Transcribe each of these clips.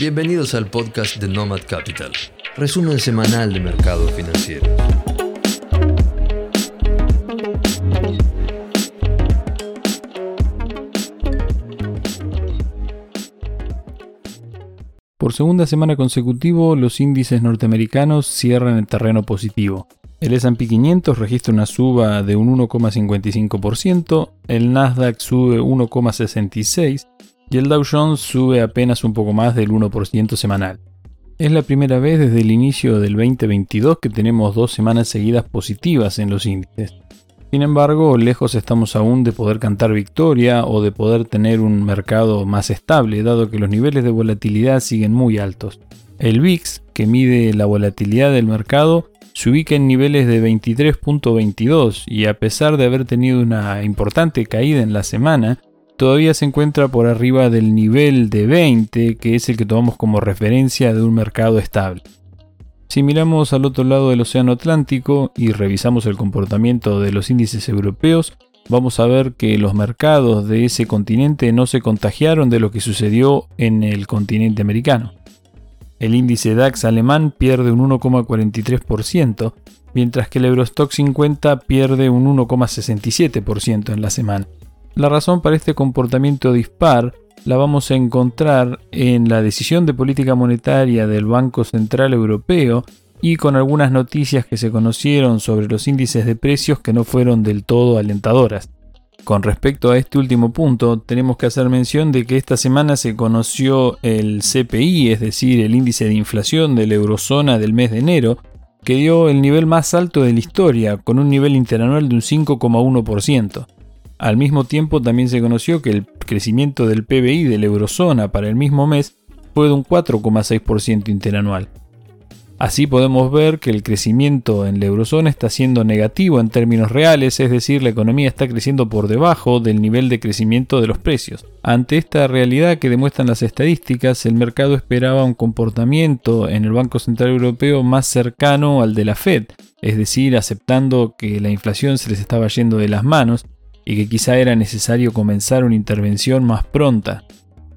Bienvenidos al podcast de Nomad Capital, resumen semanal de mercados financieros. Por segunda semana consecutivo, los índices norteamericanos cierran en terreno positivo. El S&P 500 registra una suba de un 1,55%, el Nasdaq sube 1,66% y el Dow Jones sube apenas un poco más del 1% semanal. Es la primera vez desde el inicio del 2022 que tenemos dos semanas seguidas positivas en los índices. Sin embargo, lejos estamos aún de poder cantar victoria o de poder tener un mercado más estable, dado que los niveles de volatilidad siguen muy altos. El VIX, que mide la volatilidad del mercado, se ubica en niveles de 23.22 y a pesar de haber tenido una importante caída en la semana, todavía se encuentra por arriba del nivel de 20, que es el que tomamos como referencia de un mercado estable. Si miramos al otro lado del Océano Atlántico y revisamos el comportamiento de los índices europeos, vamos a ver que los mercados de ese continente no se contagiaron de lo que sucedió en el continente americano. El índice DAX alemán pierde un 1,43%, mientras que el Eurostock 50 pierde un 1,67% en la semana. La razón para este comportamiento dispar la vamos a encontrar en la decisión de política monetaria del Banco Central Europeo y con algunas noticias que se conocieron sobre los índices de precios que no fueron del todo alentadoras. Con respecto a este último punto, tenemos que hacer mención de que esta semana se conoció el CPI, es decir, el índice de inflación de la eurozona del mes de enero, que dio el nivel más alto de la historia, con un nivel interanual de un 5,1%. Al mismo tiempo también se conoció que el crecimiento del PBI de la eurozona para el mismo mes fue de un 4,6% interanual. Así podemos ver que el crecimiento en la eurozona está siendo negativo en términos reales, es decir, la economía está creciendo por debajo del nivel de crecimiento de los precios. Ante esta realidad que demuestran las estadísticas, el mercado esperaba un comportamiento en el Banco Central Europeo más cercano al de la Fed, es decir, aceptando que la inflación se les estaba yendo de las manos y que quizá era necesario comenzar una intervención más pronta.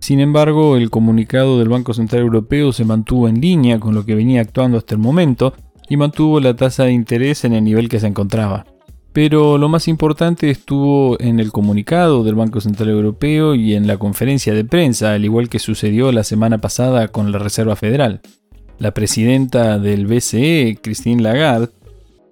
Sin embargo, el comunicado del Banco Central Europeo se mantuvo en línea con lo que venía actuando hasta el momento y mantuvo la tasa de interés en el nivel que se encontraba. Pero lo más importante estuvo en el comunicado del Banco Central Europeo y en la conferencia de prensa, al igual que sucedió la semana pasada con la Reserva Federal. La presidenta del BCE, Christine Lagarde,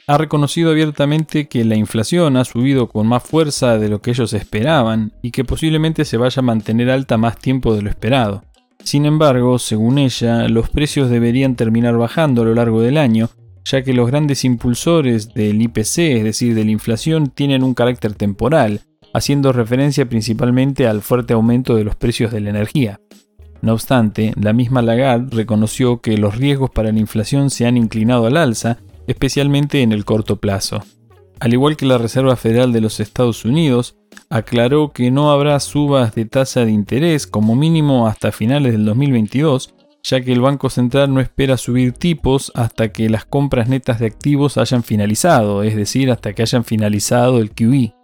ha reconocido abiertamente que la inflación ha subido con más fuerza de lo que ellos esperaban y que posiblemente se vaya a mantener alta más tiempo de lo esperado. Sin embargo, según ella, los precios deberían terminar bajando a lo largo del año, ya que los grandes impulsores del IPC, es decir, de la inflación, tienen un carácter temporal, haciendo referencia principalmente al fuerte aumento de los precios de la energía. No obstante, la misma Lagarde reconoció que los riesgos para la inflación se han inclinado al alza especialmente en el corto plazo. Al igual que la Reserva Federal de los Estados Unidos, aclaró que no habrá subas de tasa de interés como mínimo hasta finales del 2022, ya que el Banco Central no espera subir tipos hasta que las compras netas de activos hayan finalizado, es decir, hasta que hayan finalizado el QE.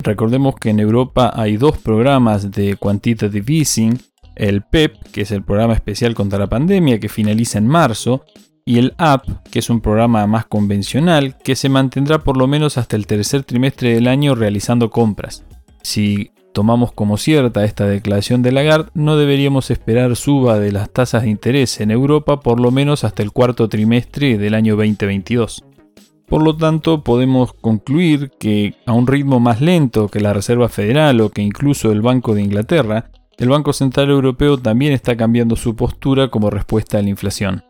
Recordemos que en Europa hay dos programas de quantitative easing, el PEP, e que es el programa especial contra la pandemia que finaliza en marzo, y el app, que es un programa más convencional, que se mantendrá por lo menos hasta el tercer trimestre del año realizando compras. Si tomamos como cierta esta declaración de Lagarde, no deberíamos esperar suba de las tasas de interés en Europa por lo menos hasta el cuarto trimestre del año 2022. Por lo tanto, podemos concluir que a un ritmo más lento que la Reserva Federal o que incluso el Banco de Inglaterra, el Banco Central Europeo también está cambiando su postura como respuesta a la inflación.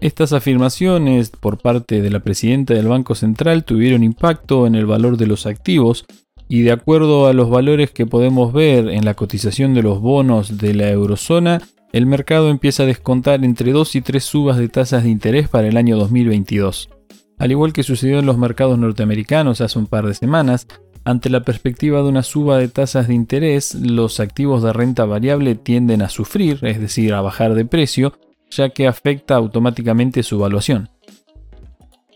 Estas afirmaciones por parte de la presidenta del Banco Central tuvieron impacto en el valor de los activos y de acuerdo a los valores que podemos ver en la cotización de los bonos de la eurozona, el mercado empieza a descontar entre 2 y 3 subas de tasas de interés para el año 2022. Al igual que sucedió en los mercados norteamericanos hace un par de semanas, ante la perspectiva de una suba de tasas de interés, los activos de renta variable tienden a sufrir, es decir, a bajar de precio, ya que afecta automáticamente su evaluación.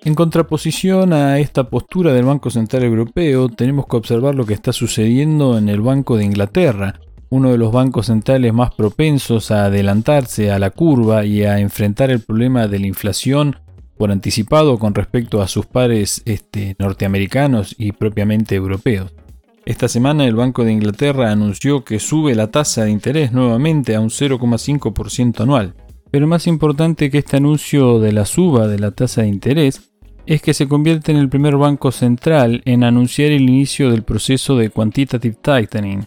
En contraposición a esta postura del Banco Central Europeo, tenemos que observar lo que está sucediendo en el Banco de Inglaterra, uno de los bancos centrales más propensos a adelantarse a la curva y a enfrentar el problema de la inflación por anticipado con respecto a sus pares este, norteamericanos y propiamente europeos. Esta semana el Banco de Inglaterra anunció que sube la tasa de interés nuevamente a un 0,5% anual. Pero más importante que este anuncio de la suba de la tasa de interés es que se convierte en el primer banco central en anunciar el inicio del proceso de quantitative tightening,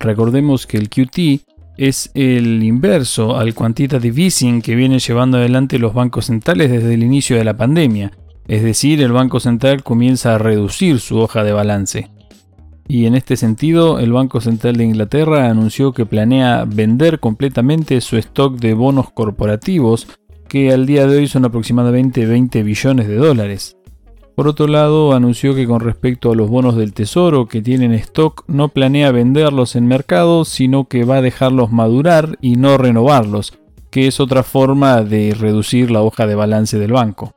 Recordemos que el QT es el inverso al quantitative easing que vienen llevando adelante los bancos centrales desde el inicio de la pandemia, es decir, el Banco Central comienza a reducir su hoja de balance. Y en este sentido, el Banco Central de Inglaterra anunció que planea vender completamente su stock de bonos corporativos, que al día de hoy son aproximadamente 20 billones de dólares. Por otro lado, anunció que con respecto a los bonos del Tesoro que tienen stock, no planea venderlos en mercado, sino que va a dejarlos madurar y no renovarlos, que es otra forma de reducir la hoja de balance del banco.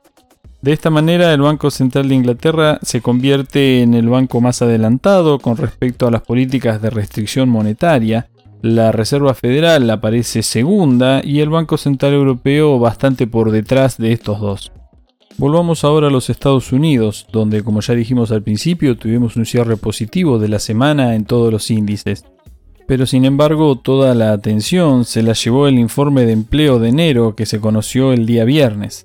De esta manera, el Banco Central de Inglaterra se convierte en el banco más adelantado con respecto a las políticas de restricción monetaria, la Reserva Federal aparece segunda y el Banco Central Europeo bastante por detrás de estos dos. Volvamos ahora a los Estados Unidos, donde como ya dijimos al principio tuvimos un cierre positivo de la semana en todos los índices. Pero sin embargo toda la atención se la llevó el informe de empleo de enero que se conoció el día viernes.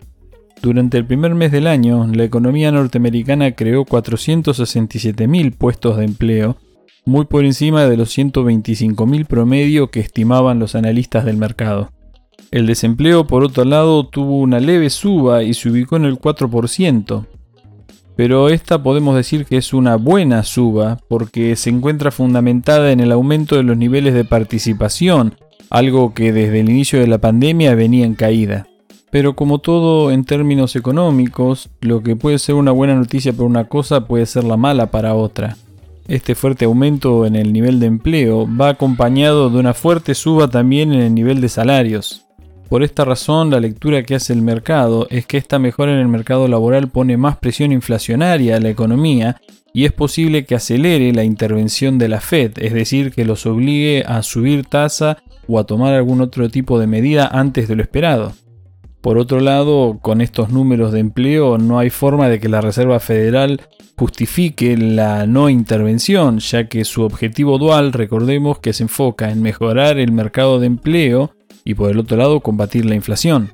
Durante el primer mes del año, la economía norteamericana creó 467.000 puestos de empleo, muy por encima de los 125.000 promedio que estimaban los analistas del mercado. El desempleo, por otro lado, tuvo una leve suba y se ubicó en el 4%. Pero esta podemos decir que es una buena suba porque se encuentra fundamentada en el aumento de los niveles de participación, algo que desde el inicio de la pandemia venía en caída. Pero como todo en términos económicos, lo que puede ser una buena noticia para una cosa puede ser la mala para otra. Este fuerte aumento en el nivel de empleo va acompañado de una fuerte suba también en el nivel de salarios. Por esta razón, la lectura que hace el mercado es que esta mejora en el mercado laboral pone más presión inflacionaria a la economía y es posible que acelere la intervención de la Fed, es decir, que los obligue a subir tasa o a tomar algún otro tipo de medida antes de lo esperado. Por otro lado, con estos números de empleo no hay forma de que la Reserva Federal justifique la no intervención, ya que su objetivo dual, recordemos que se enfoca en mejorar el mercado de empleo y por el otro lado combatir la inflación.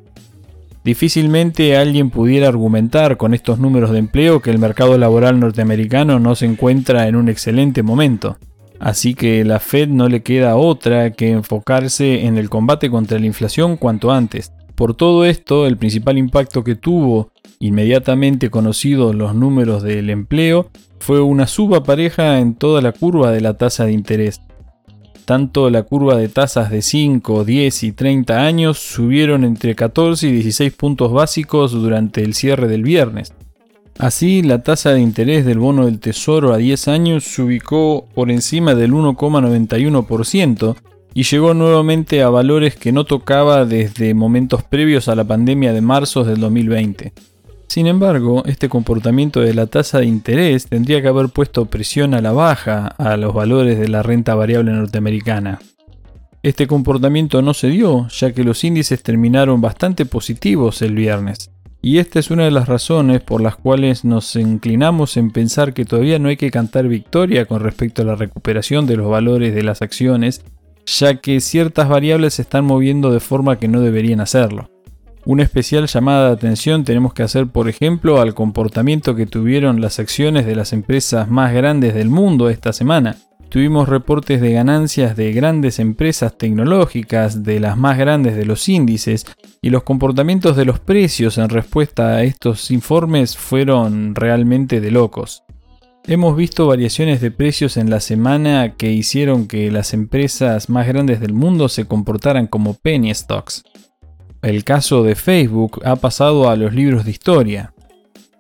Difícilmente alguien pudiera argumentar con estos números de empleo que el mercado laboral norteamericano no se encuentra en un excelente momento. Así que la Fed no le queda otra que enfocarse en el combate contra la inflación cuanto antes. Por todo esto, el principal impacto que tuvo, inmediatamente conocidos los números del empleo, fue una suba pareja en toda la curva de la tasa de interés. Tanto la curva de tasas de 5, 10 y 30 años subieron entre 14 y 16 puntos básicos durante el cierre del viernes. Así, la tasa de interés del bono del Tesoro a 10 años se ubicó por encima del 1,91% y llegó nuevamente a valores que no tocaba desde momentos previos a la pandemia de marzo del 2020. Sin embargo, este comportamiento de la tasa de interés tendría que haber puesto presión a la baja a los valores de la renta variable norteamericana. Este comportamiento no se dio, ya que los índices terminaron bastante positivos el viernes. Y esta es una de las razones por las cuales nos inclinamos en pensar que todavía no hay que cantar victoria con respecto a la recuperación de los valores de las acciones, ya que ciertas variables se están moviendo de forma que no deberían hacerlo. Una especial llamada de atención tenemos que hacer, por ejemplo, al comportamiento que tuvieron las acciones de las empresas más grandes del mundo esta semana. Tuvimos reportes de ganancias de grandes empresas tecnológicas, de las más grandes de los índices, y los comportamientos de los precios en respuesta a estos informes fueron realmente de locos. Hemos visto variaciones de precios en la semana que hicieron que las empresas más grandes del mundo se comportaran como penny stocks. El caso de Facebook ha pasado a los libros de historia.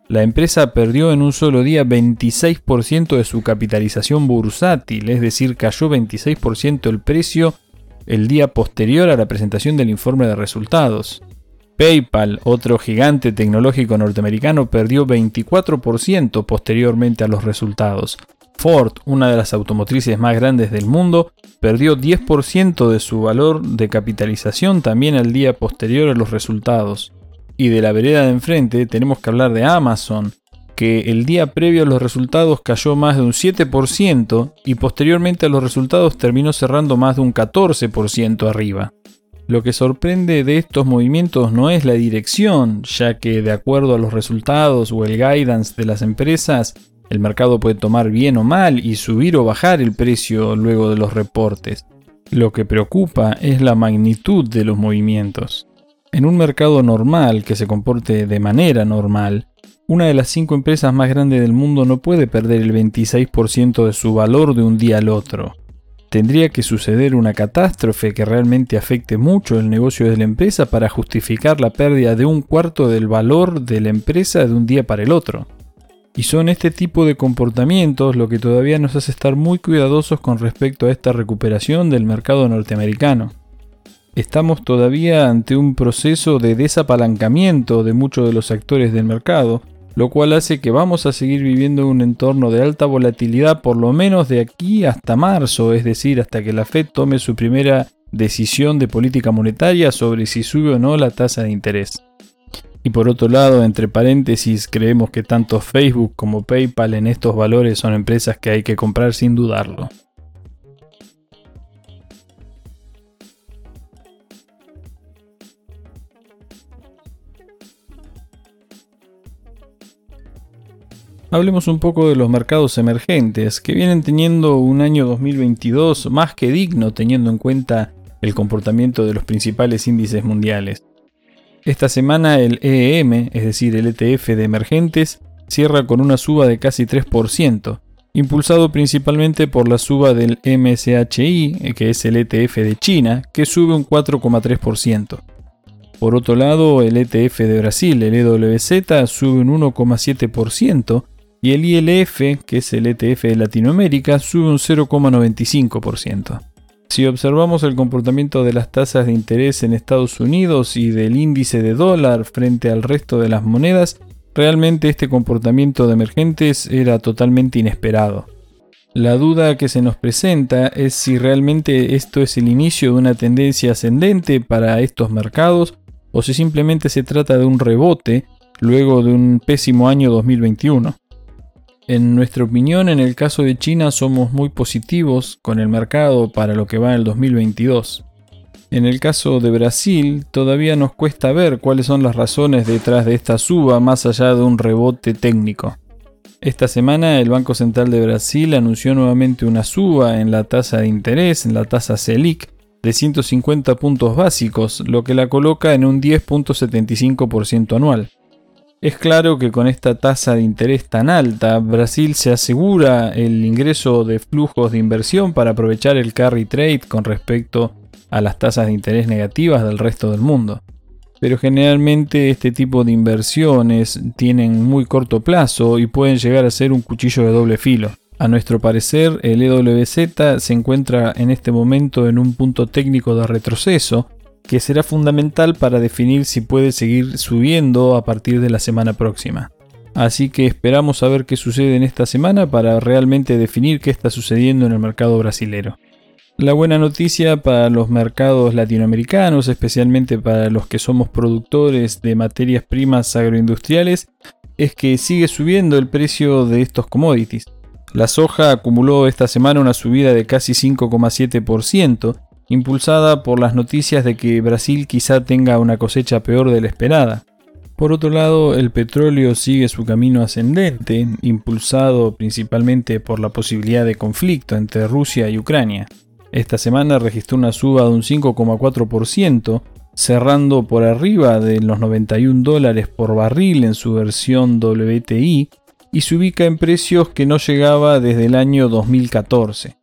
La empresa perdió en un solo día 26% de su capitalización bursátil, es decir, cayó 26% el precio el día posterior a la presentación del informe de resultados. PayPal, otro gigante tecnológico norteamericano, perdió 24% posteriormente a los resultados. Ford, una de las automotrices más grandes del mundo, perdió 10% de su valor de capitalización también al día posterior a los resultados. Y de la vereda de enfrente tenemos que hablar de Amazon, que el día previo a los resultados cayó más de un 7% y posteriormente a los resultados terminó cerrando más de un 14% arriba. Lo que sorprende de estos movimientos no es la dirección, ya que de acuerdo a los resultados o el guidance de las empresas, el mercado puede tomar bien o mal y subir o bajar el precio luego de los reportes. Lo que preocupa es la magnitud de los movimientos. En un mercado normal que se comporte de manera normal, una de las cinco empresas más grandes del mundo no puede perder el 26% de su valor de un día al otro. Tendría que suceder una catástrofe que realmente afecte mucho el negocio de la empresa para justificar la pérdida de un cuarto del valor de la empresa de un día para el otro. Y son este tipo de comportamientos lo que todavía nos hace estar muy cuidadosos con respecto a esta recuperación del mercado norteamericano. Estamos todavía ante un proceso de desapalancamiento de muchos de los actores del mercado, lo cual hace que vamos a seguir viviendo un entorno de alta volatilidad por lo menos de aquí hasta marzo, es decir, hasta que la Fed tome su primera decisión de política monetaria sobre si sube o no la tasa de interés. Y por otro lado, entre paréntesis, creemos que tanto Facebook como PayPal en estos valores son empresas que hay que comprar sin dudarlo. Hablemos un poco de los mercados emergentes, que vienen teniendo un año 2022 más que digno teniendo en cuenta el comportamiento de los principales índices mundiales. Esta semana el EEM, es decir, el ETF de emergentes, cierra con una suba de casi 3%, impulsado principalmente por la suba del MSHI, que es el ETF de China, que sube un 4,3%. Por otro lado, el ETF de Brasil, el EWZ, sube un 1,7%, y el ILF, que es el ETF de Latinoamérica, sube un 0,95%. Si observamos el comportamiento de las tasas de interés en Estados Unidos y del índice de dólar frente al resto de las monedas, realmente este comportamiento de emergentes era totalmente inesperado. La duda que se nos presenta es si realmente esto es el inicio de una tendencia ascendente para estos mercados o si simplemente se trata de un rebote luego de un pésimo año 2021. En nuestra opinión, en el caso de China somos muy positivos con el mercado para lo que va en el 2022. En el caso de Brasil, todavía nos cuesta ver cuáles son las razones detrás de esta suba más allá de un rebote técnico. Esta semana el Banco Central de Brasil anunció nuevamente una suba en la tasa de interés, en la tasa Selic, de 150 puntos básicos, lo que la coloca en un 10.75% anual. Es claro que con esta tasa de interés tan alta, Brasil se asegura el ingreso de flujos de inversión para aprovechar el carry trade con respecto a las tasas de interés negativas del resto del mundo. Pero generalmente este tipo de inversiones tienen muy corto plazo y pueden llegar a ser un cuchillo de doble filo. A nuestro parecer, el EWZ se encuentra en este momento en un punto técnico de retroceso que será fundamental para definir si puede seguir subiendo a partir de la semana próxima. Así que esperamos a ver qué sucede en esta semana para realmente definir qué está sucediendo en el mercado brasilero. La buena noticia para los mercados latinoamericanos, especialmente para los que somos productores de materias primas agroindustriales, es que sigue subiendo el precio de estos commodities. La soja acumuló esta semana una subida de casi 5,7%, impulsada por las noticias de que Brasil quizá tenga una cosecha peor de la esperada. Por otro lado, el petróleo sigue su camino ascendente, impulsado principalmente por la posibilidad de conflicto entre Rusia y Ucrania. Esta semana registró una suba de un 5,4%, cerrando por arriba de los 91 dólares por barril en su versión WTI y se ubica en precios que no llegaba desde el año 2014.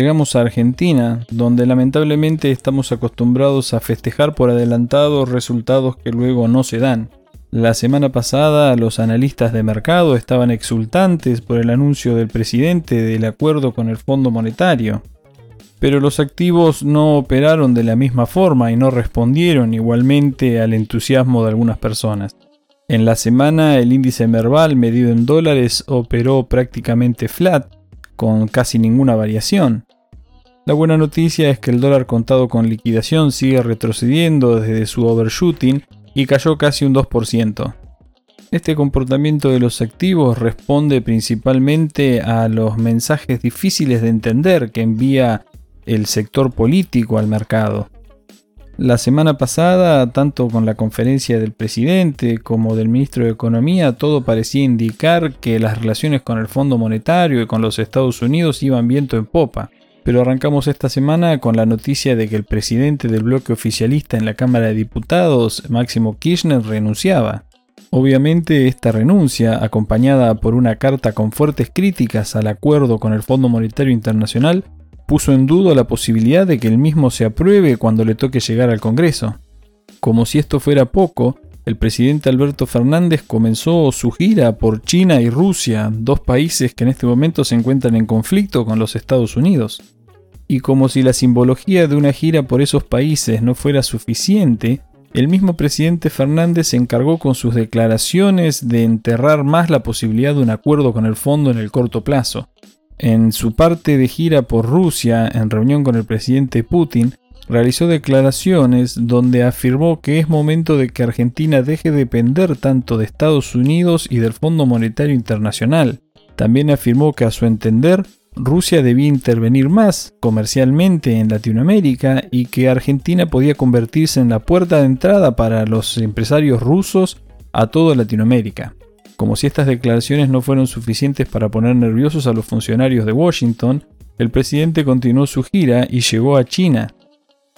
Llegamos a Argentina, donde lamentablemente estamos acostumbrados a festejar por adelantado resultados que luego no se dan. La semana pasada los analistas de mercado estaban exultantes por el anuncio del presidente del acuerdo con el Fondo Monetario. pero los activos no operaron de la misma forma y no respondieron igualmente al entusiasmo de algunas personas. En la semana el índice Merval medido en dólares operó prácticamente flat, con casi ninguna variación. La buena noticia es que el dólar contado con liquidación sigue retrocediendo desde su overshooting y cayó casi un 2%. Este comportamiento de los activos responde principalmente a los mensajes difíciles de entender que envía el sector político al mercado. La semana pasada, tanto con la conferencia del presidente como del ministro de Economía, todo parecía indicar que las relaciones con el Fondo Monetario y con los Estados Unidos iban viento en popa. Pero arrancamos esta semana con la noticia de que el presidente del bloque oficialista en la Cámara de Diputados, Máximo Kirchner, renunciaba. Obviamente esta renuncia, acompañada por una carta con fuertes críticas al acuerdo con el Fondo Monetario Internacional, puso en duda la posibilidad de que el mismo se apruebe cuando le toque llegar al Congreso. Como si esto fuera poco, el presidente Alberto Fernández comenzó su gira por China y Rusia, dos países que en este momento se encuentran en conflicto con los Estados Unidos. Y como si la simbología de una gira por esos países no fuera suficiente, el mismo presidente Fernández se encargó con sus declaraciones de enterrar más la posibilidad de un acuerdo con el fondo en el corto plazo. En su parte de gira por Rusia, en reunión con el presidente Putin, realizó declaraciones donde afirmó que es momento de que Argentina deje de depender tanto de Estados Unidos y del Fondo Monetario Internacional. También afirmó que a su entender Rusia debía intervenir más comercialmente en Latinoamérica y que Argentina podía convertirse en la puerta de entrada para los empresarios rusos a toda Latinoamérica. Como si estas declaraciones no fueron suficientes para poner nerviosos a los funcionarios de Washington, el presidente continuó su gira y llegó a China.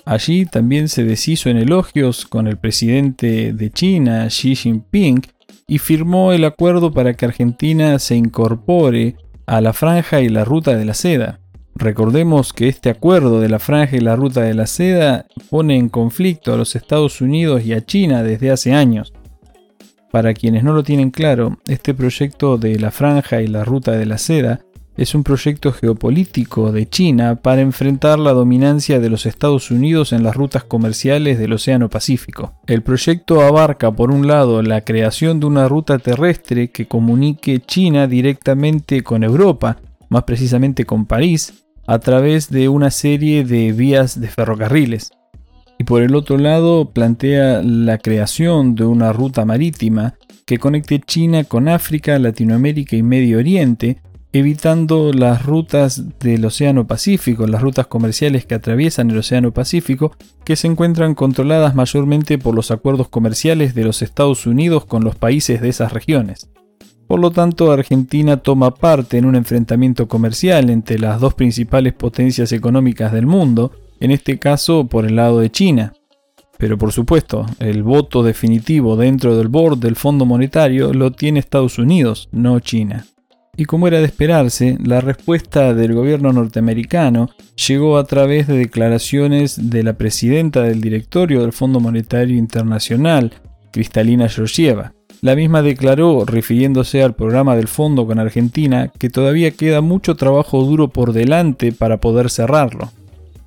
Allí también se deshizo en elogios con el presidente de China, Xi Jinping, y firmó el acuerdo para que Argentina se incorpore a la franja y la ruta de la seda. Recordemos que este acuerdo de la franja y la ruta de la seda pone en conflicto a los Estados Unidos y a China desde hace años. Para quienes no lo tienen claro, este proyecto de la franja y la ruta de la seda es un proyecto geopolítico de China para enfrentar la dominancia de los Estados Unidos en las rutas comerciales del Océano Pacífico. El proyecto abarca, por un lado, la creación de una ruta terrestre que comunique China directamente con Europa, más precisamente con París, a través de una serie de vías de ferrocarriles y por el otro lado plantea la creación de una ruta marítima que conecte China con África, Latinoamérica y Medio Oriente, evitando las rutas del Océano Pacífico, las rutas comerciales que atraviesan el Océano Pacífico, que se encuentran controladas mayormente por los acuerdos comerciales de los Estados Unidos con los países de esas regiones. Por lo tanto, Argentina toma parte en un enfrentamiento comercial entre las dos principales potencias económicas del mundo, en este caso por el lado de China. Pero por supuesto, el voto definitivo dentro del board del Fondo Monetario lo tiene Estados Unidos, no China. Y como era de esperarse, la respuesta del gobierno norteamericano llegó a través de declaraciones de la presidenta del directorio del Fondo Monetario Internacional, Cristalina Georgieva. La misma declaró, refiriéndose al programa del fondo con Argentina, que todavía queda mucho trabajo duro por delante para poder cerrarlo.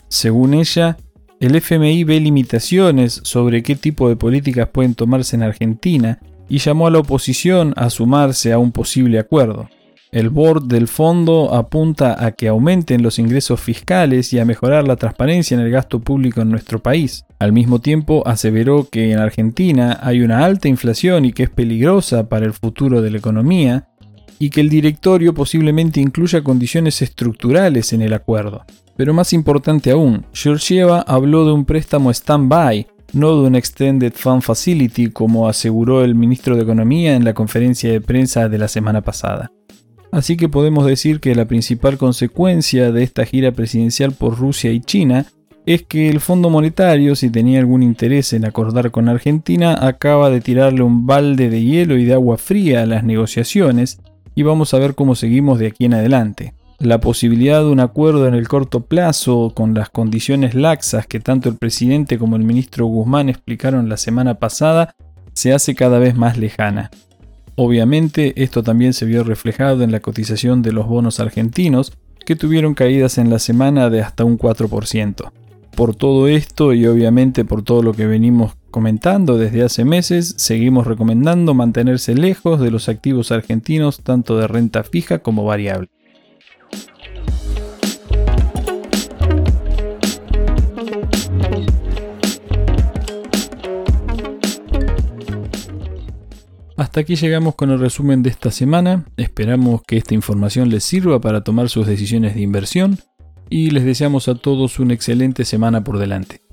Según ella, el FMI ve limitaciones sobre qué tipo de políticas pueden tomarse en Argentina y llamó a la oposición a sumarse a un posible acuerdo. El board del fondo apunta a que aumenten los ingresos fiscales y a mejorar la transparencia en el gasto público en nuestro país. Al mismo tiempo, aseveró que en Argentina hay una alta inflación y que es peligrosa para el futuro de la economía, y que el directorio posiblemente incluya condiciones estructurales en el acuerdo. Pero más importante aún, Georgieva habló de un préstamo stand-by, no de un Extended Fund Facility como aseguró el ministro de Economía en la conferencia de prensa de la semana pasada. Así que podemos decir que la principal consecuencia de esta gira presidencial por Rusia y China es que el Fondo Monetario, si tenía algún interés en acordar con Argentina, acaba de tirarle un balde de hielo y de agua fría a las negociaciones y vamos a ver cómo seguimos de aquí en adelante. La posibilidad de un acuerdo en el corto plazo con las condiciones laxas que tanto el presidente como el ministro Guzmán explicaron la semana pasada se hace cada vez más lejana. Obviamente esto también se vio reflejado en la cotización de los bonos argentinos, que tuvieron caídas en la semana de hasta un 4%. Por todo esto y obviamente por todo lo que venimos comentando desde hace meses, seguimos recomendando mantenerse lejos de los activos argentinos tanto de renta fija como variable. Hasta aquí llegamos con el resumen de esta semana. Esperamos que esta información les sirva para tomar sus decisiones de inversión y les deseamos a todos una excelente semana por delante.